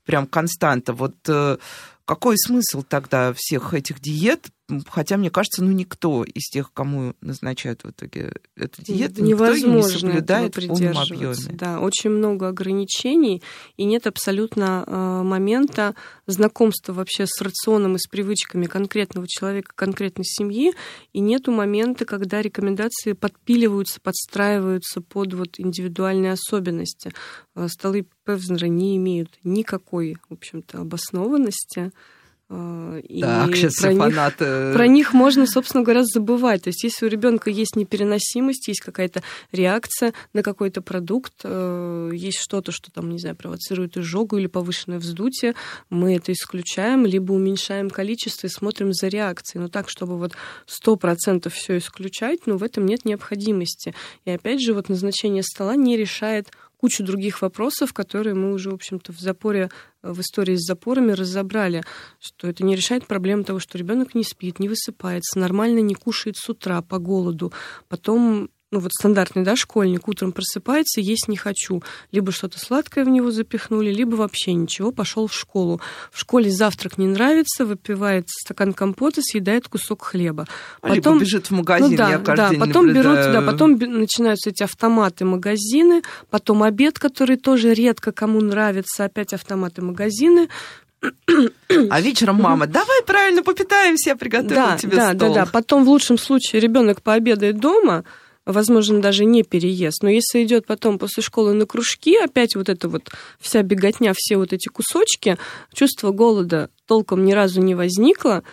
Speaker 2: прям константа. Вот э, какой смысл тогда всех этих диет? Хотя, мне кажется, ну никто из тех, кому назначают в итоге эту диету,
Speaker 3: Невозможно
Speaker 2: никто не соблюдает
Speaker 3: в полном объеме. Да, очень много ограничений, и нет абсолютно э, момента знакомства вообще с рационом и с привычками конкретного человека, конкретной семьи, и нету момента, когда рекомендации подпиливаются, подстраиваются под вот индивидуальные особенности. Э, столы Певзнера не имеют никакой, в общем-то, обоснованности.
Speaker 2: А, и так, сейчас про,
Speaker 3: фанаты... них, про них можно, собственно говоря, забывать. То есть, если у ребенка есть непереносимость, есть какая-то реакция на какой-то продукт, э, есть что-то, что там, не знаю, провоцирует изжогу или повышенное вздутие, мы это исключаем, либо уменьшаем количество и смотрим за реакцией. Но так, чтобы вот сто процентов все исключать, ну, в этом нет необходимости. И опять же, вот назначение стола не решает кучу других вопросов, которые мы уже, в общем-то, в запоре, в истории с запорами разобрали, что это не решает проблему того, что ребенок не спит, не высыпается, нормально не кушает с утра по голоду, потом ну вот стандартный, да, школьник утром просыпается, есть не хочу. Либо что-то сладкое в него запихнули, либо вообще ничего, пошел в школу. В школе завтрак не нравится, выпивает стакан компота, съедает кусок хлеба.
Speaker 2: А потом либо бежит в магазин, ну,
Speaker 3: да,
Speaker 2: я
Speaker 3: да, потом
Speaker 2: наблюдаю.
Speaker 3: берут, да, потом начинаются эти автоматы, магазины, потом обед, который тоже редко кому нравится, опять автоматы, магазины,
Speaker 2: а вечером мама, давай правильно попитаемся, я приготовила да, тебе
Speaker 3: да,
Speaker 2: стол.
Speaker 3: Да, да, Потом в лучшем случае ребенок пообедает дома, возможно, даже не переезд. Но если идет потом после школы на кружки, опять вот эта вот вся беготня, все вот эти кусочки, чувство голода толком ни разу не возникло,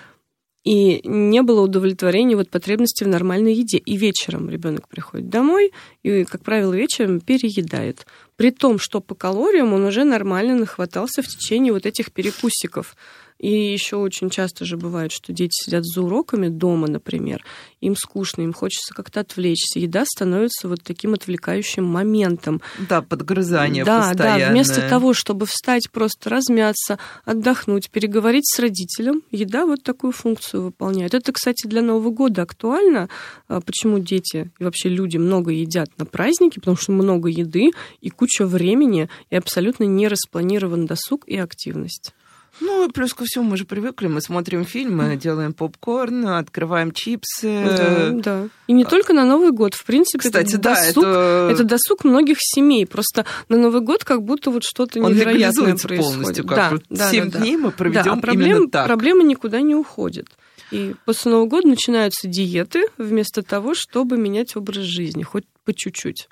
Speaker 3: и не было удовлетворения вот потребности в нормальной еде. И вечером ребенок приходит домой и, как правило, вечером переедает. При том, что по калориям он уже нормально нахватался в течение вот этих перекусиков. И еще очень часто же бывает, что дети сидят за уроками дома, например, им скучно, им хочется как-то отвлечься. Еда становится вот таким отвлекающим моментом.
Speaker 2: Да, подгрызание
Speaker 3: да,
Speaker 2: постоянное.
Speaker 3: Да, вместо того, чтобы встать, просто размяться, отдохнуть, переговорить с родителем, еда вот такую функцию выполняет. Это, кстати, для Нового года актуально. А почему дети и вообще люди много едят на праздники? Потому что много еды и куча времени, и абсолютно не распланирован досуг и активность.
Speaker 2: Ну, плюс ко всему, мы же привыкли, мы смотрим фильмы, делаем попкорн, открываем чипсы.
Speaker 3: Да, да. И не только на Новый год, в принципе,
Speaker 2: Кстати,
Speaker 3: это, да, досуг, это... это досуг многих семей. Просто на Новый год как будто вот что-то Он невероятное происходит.
Speaker 2: полностью. Как да, вот да, 7 да, дней мы проведем да, а
Speaker 3: проблем,
Speaker 2: именно так.
Speaker 3: Проблема никуда не уходит. И после Нового года начинаются диеты вместо того, чтобы менять образ жизни, хоть по чуть-чуть.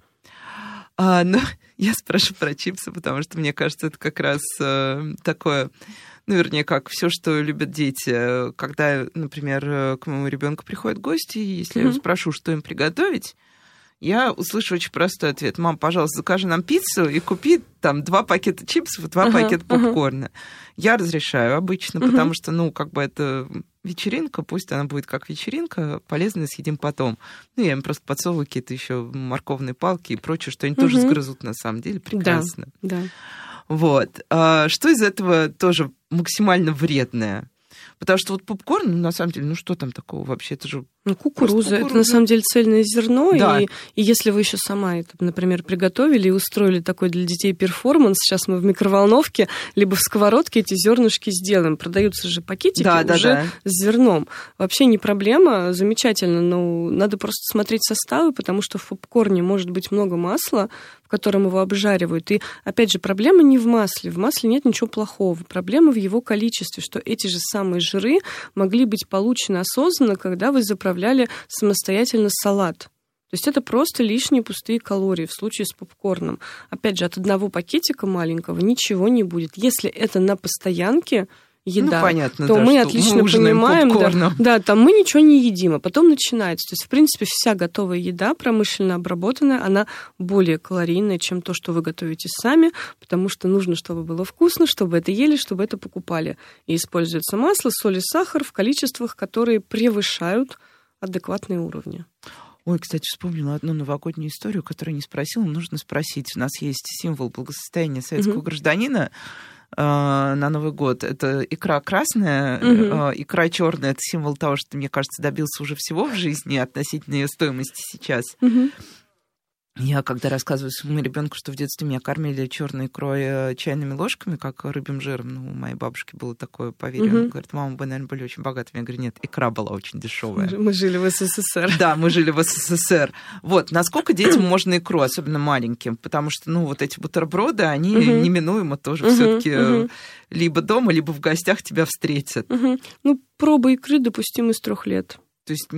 Speaker 2: А, ну, я спрашиваю про чипсы, потому что мне кажется, это как раз э, такое ну, вернее, как все, что любят дети. Когда, например, к моему ребенку приходят гости, если mm-hmm. я спрошу, что им приготовить, я услышу очень простой ответ. Мам, пожалуйста, закажи нам пиццу и купи там два пакета чипсов и два uh-huh, пакета попкорна. Uh-huh. Я разрешаю обычно, uh-huh. потому что, ну, как бы это вечеринка, пусть она будет как вечеринка, полезно съедим потом. Ну, я им просто подсовываю какие-то еще морковные палки и прочее, что они тоже сгрызут на самом деле. Прекрасно.
Speaker 3: Да, да.
Speaker 2: Вот. А что из этого тоже максимально вредное? Потому что вот попкорн, ну, на самом деле, ну что там такого вообще? Это же
Speaker 3: Ну, кукуруза, это на самом деле цельное зерно, да. и, и если вы еще сама это, например, приготовили и устроили такой для детей перформанс, сейчас мы в микроволновке, либо в сковородке эти зернышки сделаем. Продаются же пакетики да, уже да, да. с зерном. Вообще не проблема, замечательно, но надо просто смотреть составы, потому что в попкорне может быть много масла, в котором его обжаривают. И, опять же, проблема не в масле. В масле нет ничего плохого. Проблема в его количестве, что эти же самые жиры могли быть получены осознанно, когда вы заправляете заправляли самостоятельно салат. То есть это просто лишние пустые калории в случае с попкорном. Опять же, от одного пакетика маленького ничего не будет. Если это на постоянке, еда, ну, понятно, то да, мы отлично мы понимаем, да, да, там мы ничего не едим, а потом начинается. То есть, в принципе, вся готовая еда, промышленно обработанная, она более калорийная, чем то, что вы готовите сами, потому что нужно, чтобы было вкусно, чтобы это ели, чтобы это покупали. И используется масло, соль и сахар в количествах, которые превышают адекватные уровни.
Speaker 2: Ой, кстати, вспомнила одну новогоднюю историю, которую не спросила, нужно спросить. У нас есть символ благосостояния советского mm-hmm. гражданина э, на Новый год. Это икра красная, mm-hmm. э, икра черная. Это символ того, что, мне кажется, добился уже всего в жизни относительно ее стоимости сейчас. Mm-hmm. Я когда рассказываю своему ребенку, что в детстве меня кормили черной икрой э, чайными ложками, как рыбьим жиром, ну, у моей бабушки было такое поверье. Угу. говорит, мама, вы, наверное, были очень богатыми. Я говорю, нет, икра была очень дешевая.
Speaker 3: Мы жили в СССР.
Speaker 2: Да, мы жили в СССР. Вот, насколько детям можно икру, особенно маленьким? Потому что, ну, вот эти бутерброды, они угу. неминуемо тоже угу. все-таки угу. либо дома, либо в гостях тебя встретят.
Speaker 3: Угу. Ну, проба икры допустимы с трех лет.
Speaker 2: То есть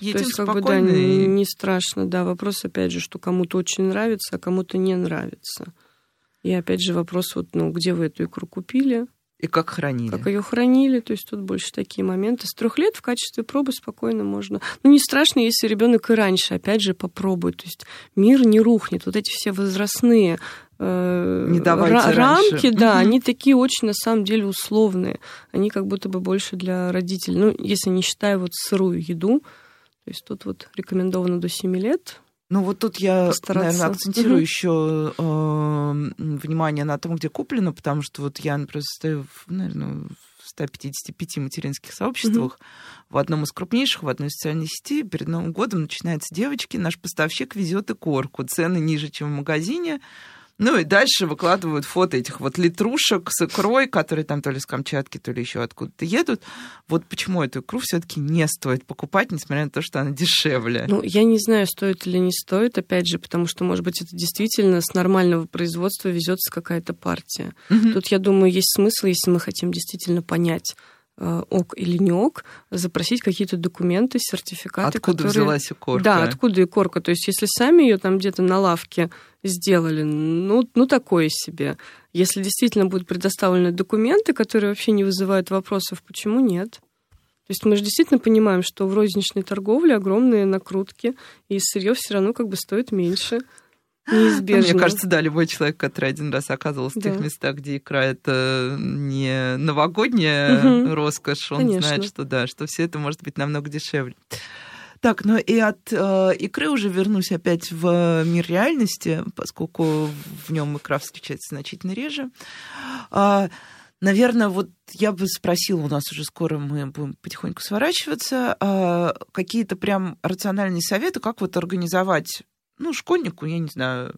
Speaker 3: Едем То есть, как бы, да, не, не страшно, да. Вопрос, опять же, что кому-то очень нравится, а кому-то не нравится. И опять же вопрос, вот, ну, где вы эту икру купили?
Speaker 2: И как хранили?
Speaker 3: Как ее хранили, то есть тут больше такие моменты. С трех лет в качестве пробы спокойно можно. Ну, не страшно, если ребенок и раньше, опять же, попробует. То есть мир не рухнет. Вот эти все возрастные э, не ра- рамки, да, угу. они такие очень, на самом деле, условные. Они как будто бы больше для родителей. Ну, если не считая вот сырую еду, то есть тут вот рекомендовано до 7 лет.
Speaker 2: Ну вот тут я, наверное, акцентирую угу. еще э, внимание на том, где куплено, потому что вот я, например, стою, в, наверное, в 155 материнских сообществах. Угу. В одном из крупнейших, в одной социальной сети перед Новым годом начинается девочки, наш поставщик везет и корку, цены ниже, чем в магазине. Ну и дальше выкладывают фото этих вот литрушек с икрой, которые там то ли с Камчатки, то ли еще откуда-то едут. Вот почему эту икру все-таки не стоит покупать, несмотря на то, что она дешевле.
Speaker 3: Ну, я не знаю, стоит или не стоит, опять же, потому что, может быть, это действительно с нормального производства везется какая-то партия. Угу. Тут, я думаю, есть смысл, если мы хотим действительно понять, ок или не ок, запросить какие-то документы, сертификаты.
Speaker 2: Откуда которые... взялась икорка?
Speaker 3: Да, откуда икорка. То есть, если сами ее там где-то на лавке сделали, ну, ну такое себе. Если действительно будут предоставлены документы, которые вообще не вызывают вопросов, почему нет? То есть мы же действительно понимаем, что в розничной торговле огромные накрутки, и сырье все равно как бы стоит меньше. Неизбежно.
Speaker 2: Мне кажется, да, любой человек, который один раз оказывался да. в тех местах, где икра это не новогодняя угу. роскошь, он Конечно. знает, что да, что все это может быть намного дешевле. Так, ну и от э, икры уже вернусь опять в мир реальности, поскольку в нем икра встречается значительно реже. А, наверное, вот я бы спросила, у нас уже скоро мы будем потихоньку сворачиваться, а, какие-то прям рациональные советы, как вот организовать ну, школьнику, я не знаю,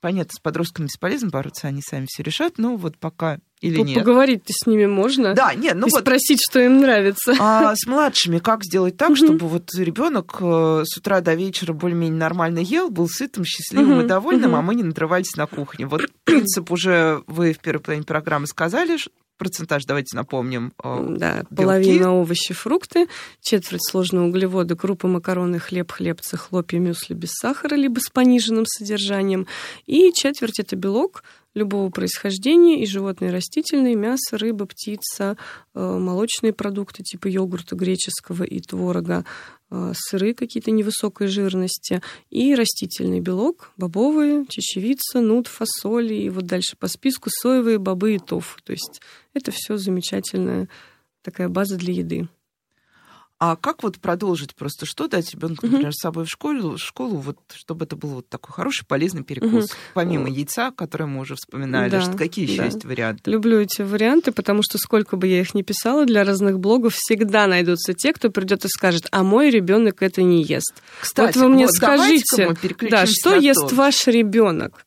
Speaker 2: понятно, с подростками бесполезно бороться, они сами все решат, но вот пока или нет.
Speaker 3: Поговорить-то с ними можно.
Speaker 2: Да, нет, ну
Speaker 3: и вот, спросить, что им нравится.
Speaker 2: А с младшими как сделать так, чтобы вот ребенок э, с утра до вечера более-менее нормально ел, был сытым, счастливым и довольным, а мы не надрывались на кухне. Вот принцип уже вы в первой половине программы сказали, процентаж, давайте напомним.
Speaker 3: Э, да, белки. половина овощи, фрукты, четверть сложные углеводы, крупы, макароны, хлеб, хлебцы, хлопья, мюсли без сахара, либо с пониженным содержанием. И четверть это белок, любого происхождения, и животные растительные, мясо, рыба, птица, э, молочные продукты типа йогурта греческого и творога, сыры какие-то невысокой жирности и растительный белок, бобовые, чечевица, нут, фасоль и вот дальше по списку соевые, бобы и тофу. То есть это все замечательная такая база для еды.
Speaker 2: А как вот продолжить просто что дать ребенку, например, с собой в школу, в школу, вот чтобы это был вот такой хороший, полезный перекус, угу. помимо яйца, которое мы уже вспоминали, да, что какие еще да. есть варианты?
Speaker 3: Люблю эти варианты, потому что сколько бы я их ни писала для разных блогов, всегда найдутся те, кто придет и скажет, а мой ребенок это не ест.
Speaker 2: Кстати,
Speaker 3: вот вы мне
Speaker 2: вот
Speaker 3: скажите, да, что ест ваш ребенок?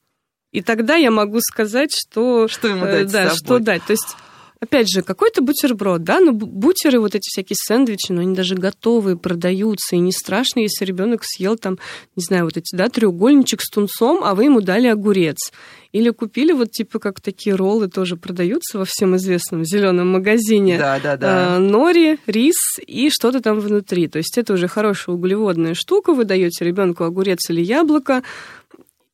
Speaker 3: И тогда я могу сказать, что,
Speaker 2: что ему дать
Speaker 3: э, да, что дать. То есть опять же, какой-то бутерброд, да, ну бутеры, вот эти всякие сэндвичи, но они даже готовые продаются, и не страшно, если ребенок съел там, не знаю, вот эти, да, треугольничек с тунцом, а вы ему дали огурец. Или купили вот типа как такие роллы тоже продаются во всем известном зеленом магазине.
Speaker 2: Да, да, да.
Speaker 3: Э, нори, рис и что-то там внутри. То есть это уже хорошая углеводная штука. Вы даете ребенку огурец или яблоко,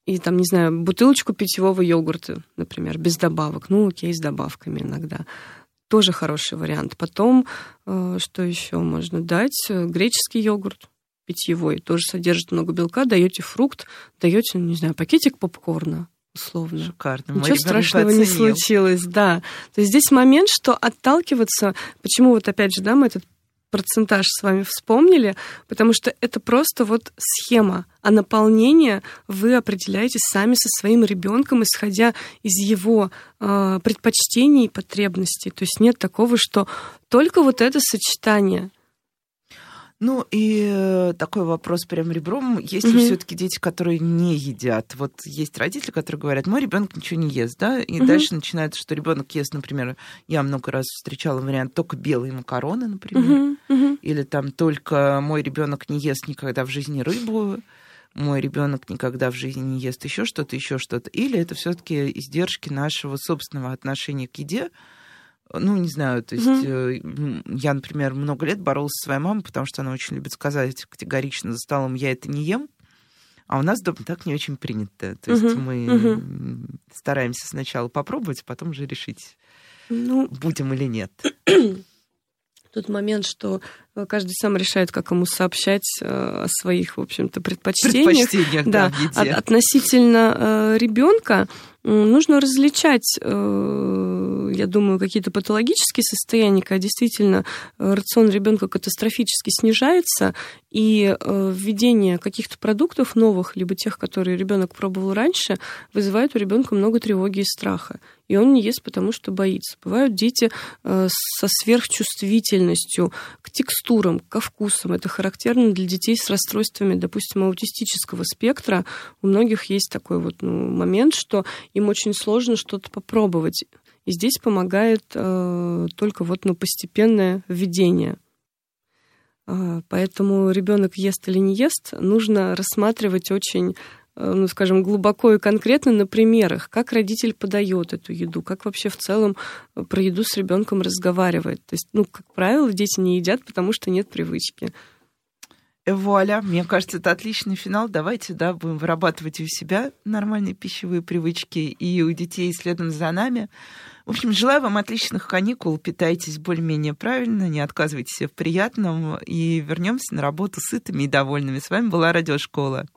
Speaker 3: и там, не знаю, бутылочку питьевого йогурта, например, без добавок. Ну, окей, с добавками иногда. Тоже хороший вариант. Потом, э, что еще можно дать? Греческий йогурт питьевой тоже содержит много белка. Даете фрукт, даете, не знаю, пакетик попкорна условно.
Speaker 2: Шикарно.
Speaker 3: Ничего страшного не случилось, да. То есть здесь момент, что отталкиваться, почему вот опять же, да, мы этот процентаж с вами вспомнили, потому что это просто вот схема, а наполнение вы определяете сами со своим ребенком, исходя из его э, предпочтений и потребностей. То есть нет такого, что только вот это сочетание
Speaker 2: ну и э, такой вопрос прям ребром. Есть ли все-таки дети, которые не едят? Вот есть родители, которые говорят, мой ребенок ничего не ест, да, и угу. дальше начинается, что ребенок ест, например, я много раз встречала вариант только белые макароны, например, угу. или там только мой ребенок не ест никогда в жизни рыбу мой ребенок никогда в жизни не ест еще что-то, еще что-то, или это все-таки издержки нашего собственного отношения к еде, ну, не знаю, то есть mm я, например, много лет боролась со своей мамой, потому что она очень любит сказать категорично за столом, я это не ем, а у нас дома так не очень принято. То есть uh-huh, мы uh-huh. стараемся сначала попробовать, потом уже решить, ну, будем или нет.
Speaker 3: Тот момент, что э, каждый сам решает, как ему сообщать э, о своих, в общем-то, предпочтениях.
Speaker 2: Предпочтениях, да,
Speaker 3: да от, относительно э, ребенка нужно различать, э, я думаю, какие-то патологические состояния, когда действительно э, рацион ребенка катастрофически снижается, и э, введение каких-то продуктов новых, либо тех, которые ребенок пробовал раньше, вызывает у ребенка много тревоги и страха. И он не ест, потому что боится. Бывают дети со сверхчувствительностью к текстурам, ко вкусам. Это характерно для детей с расстройствами, допустим, аутистического спектра. У многих есть такой вот ну, момент, что им очень сложно что-то попробовать. И здесь помогает э, только вот ну, постепенное введение. Э, поэтому ребенок ест или не ест, нужно рассматривать очень э, ну, скажем, глубоко и конкретно на примерах, как родитель подает эту еду, как вообще в целом э, про еду с ребенком разговаривает. То есть, ну, как правило, дети не едят, потому что нет привычки.
Speaker 2: Вуаля, мне кажется, это отличный финал. Давайте, да, будем вырабатывать у себя нормальные пищевые привычки, и у детей следом за нами. В общем, желаю вам отличных каникул, питайтесь более-менее правильно, не отказывайтесь в приятном, и вернемся на работу сытыми и довольными. С вами была Радиошкола.